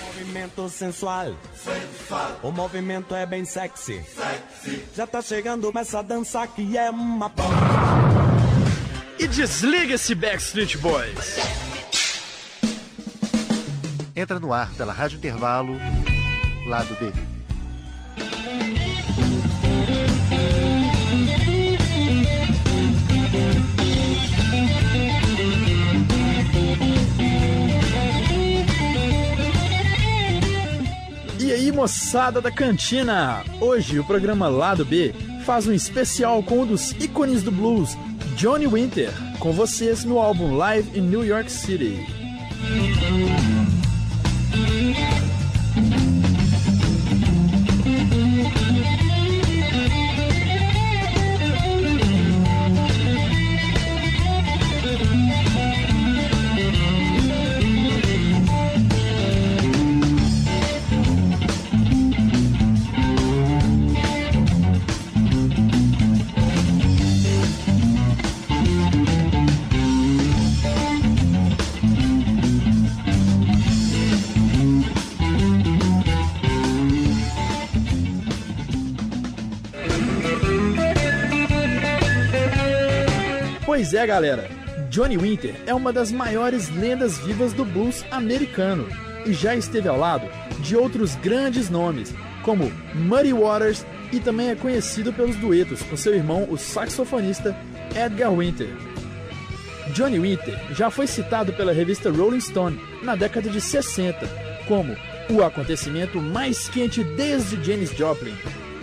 Movimento sensual. sensual. O movimento é bem sexy. sexy. Já tá chegando essa dança que é uma E desliga esse Backstreet Boys. Entra no ar pela Rádio Intervalo, lado B. moçada da cantina! Hoje o programa Lado B faz um especial com um dos ícones do blues, Johnny Winter, com vocês no álbum Live in New York City. Pois é, galera. Johnny Winter é uma das maiores lendas vivas do blues americano e já esteve ao lado de outros grandes nomes, como Muddy Waters e também é conhecido pelos duetos com seu irmão, o saxofonista Edgar Winter. Johnny Winter já foi citado pela revista Rolling Stone na década de 60 como o acontecimento mais quente desde Janis Joplin.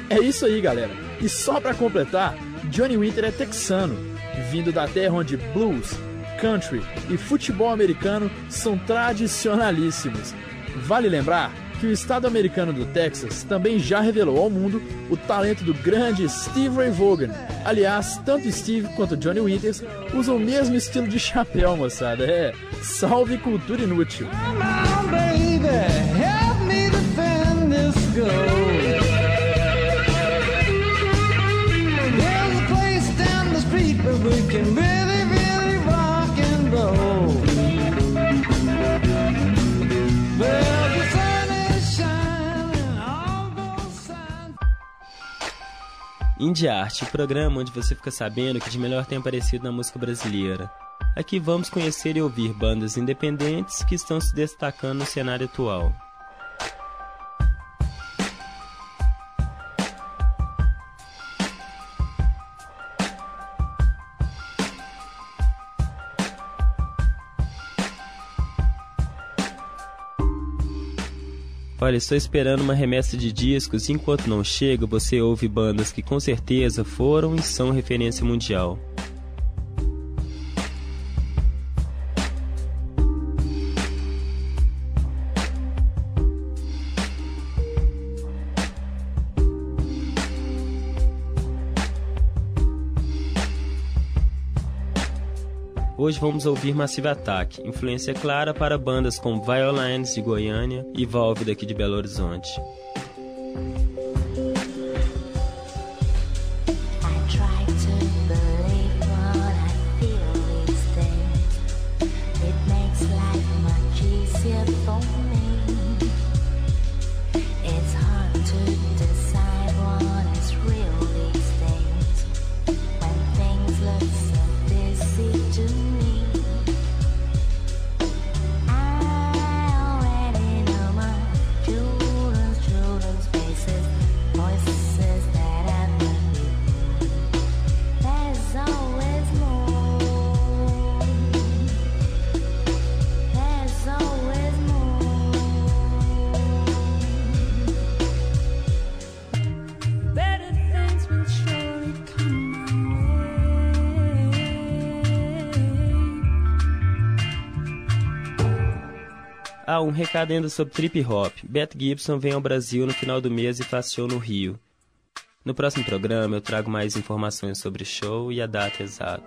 É isso aí, galera. E só para completar, Johnny Winter é texano vindo da terra onde blues, country e futebol americano são tradicionalíssimos. Vale lembrar que o estado americano do Texas também já revelou ao mundo o talento do grande Steve Ray Vaughan. Aliás, tanto Steve quanto Johnny Winters usam o mesmo estilo de chapéu, moçada. É, salve cultura inútil. Help me defend this we Indie Arte, o programa onde você fica sabendo o que de melhor tem aparecido na música brasileira. Aqui vamos conhecer e ouvir bandas independentes que estão se destacando no cenário atual. Olha, estou esperando uma remessa de discos e enquanto não chega, você ouve bandas que com certeza foram e são referência mundial. Hoje vamos ouvir Massive Attack, influência clara para bandas como Violines de Goiânia e Valve daqui de Belo Horizonte. Ah, um recado ainda sobre trip hop. Beth Gibson vem ao Brasil no final do mês e faz show no Rio. No próximo programa eu trago mais informações sobre o show e a data exata.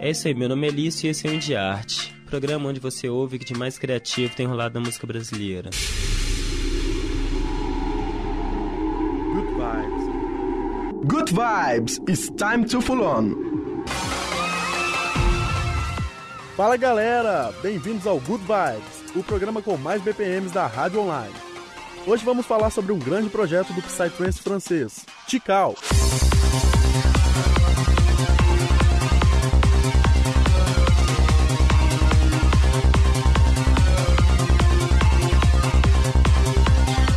É isso aí, meu nome é Lício e esse é o Indie Arte, programa onde você ouve o que de mais criativo tem rolado na música brasileira. Good vibes. Good vibes. It's time to full on. Fala galera, bem-vindos ao Good Vibes, o programa com mais BPMs da rádio online. Hoje vamos falar sobre um grande projeto do Psytrance francês, Tikal.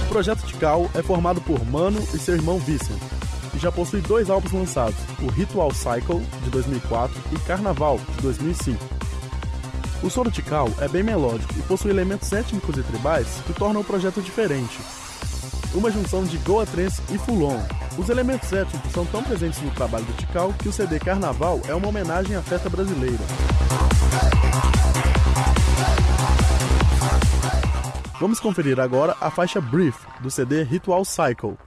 O projeto Tikal é formado por Mano e seu irmão Vicent, e já possui dois álbuns lançados, o Ritual Cycle, de 2004, e Carnaval, de 2005. O solo Tikal é bem melódico e possui elementos étnicos e tribais que tornam o projeto diferente. Uma junção de Goa Trance e Fulon. Os elementos étnicos são tão presentes no trabalho do Tikal que o CD Carnaval é uma homenagem à festa brasileira. Vamos conferir agora a faixa Brief do CD Ritual Cycle.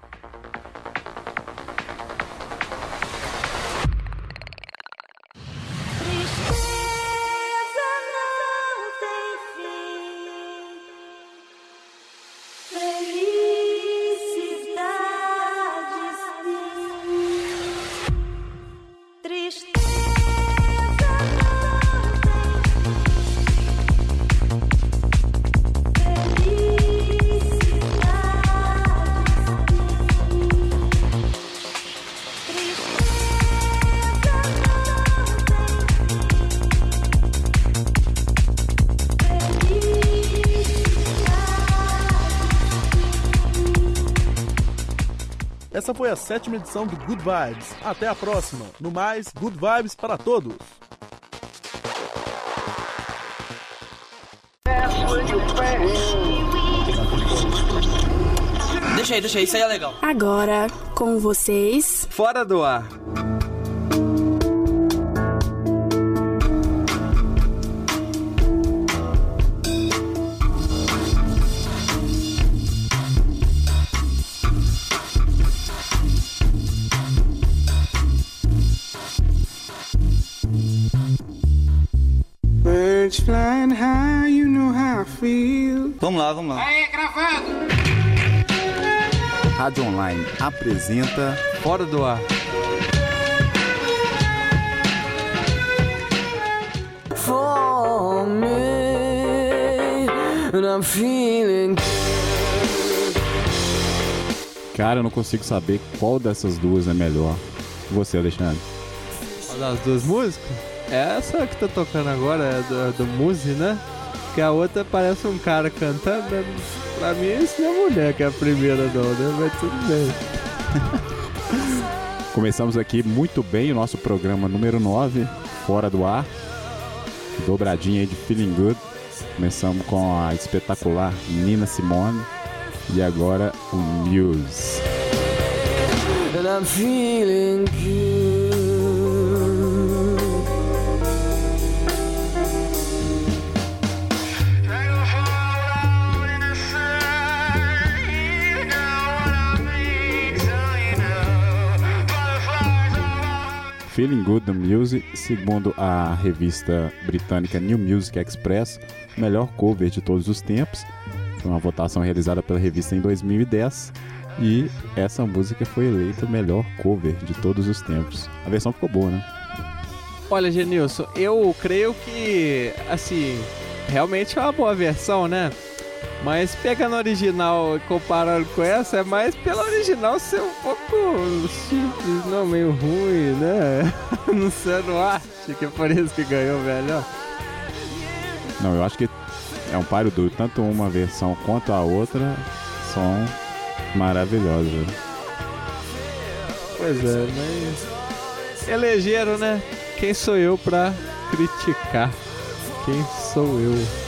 Essa foi a sétima edição do Good Vibes. Até a próxima. No mais, Good Vibes para todos. Deixa aí, deixa aí, isso aí é legal. Agora, com vocês. Fora do ar. Birds flying high, you know how I feel. Vamos lá, vamos lá. Aí, gravado! Rádio Online apresenta Fora do ar. For me, and I'm feeling Cara, eu não consigo saber qual dessas duas é melhor. Você, Alexandre? Qual das duas músicas? Essa que tá tocando agora é do, do Muse, né? Que a outra parece um cara cantando. né? Pra mim, isso não é mulher que é a primeira, não, né? Mas tudo bem. Começamos aqui muito bem o nosso programa número 9, Fora do Ar. Dobradinha aí de Feeling Good. Começamos com a espetacular Nina Simone. E agora o Muse. and I'm feeling Feeling Good do Muse, segundo a revista britânica New Music Express, melhor cover de todos os tempos. Foi uma votação realizada pela revista em 2010 e essa música foi eleita melhor cover de todos os tempos. A versão ficou boa, né? Olha, Genilson, eu creio que, assim, realmente é uma boa versão, né? Mas pegando a original e comparando com essa, é mais pela original ser um pouco simples, não, meio ruim, né? Não sei, não acho que é por isso que ganhou melhor. Não, eu acho que é um páreo duro. Tanto uma versão quanto a outra são maravilhosas. velho. Pois é, mas. Elegeram, né? Quem sou eu pra criticar? Quem sou eu?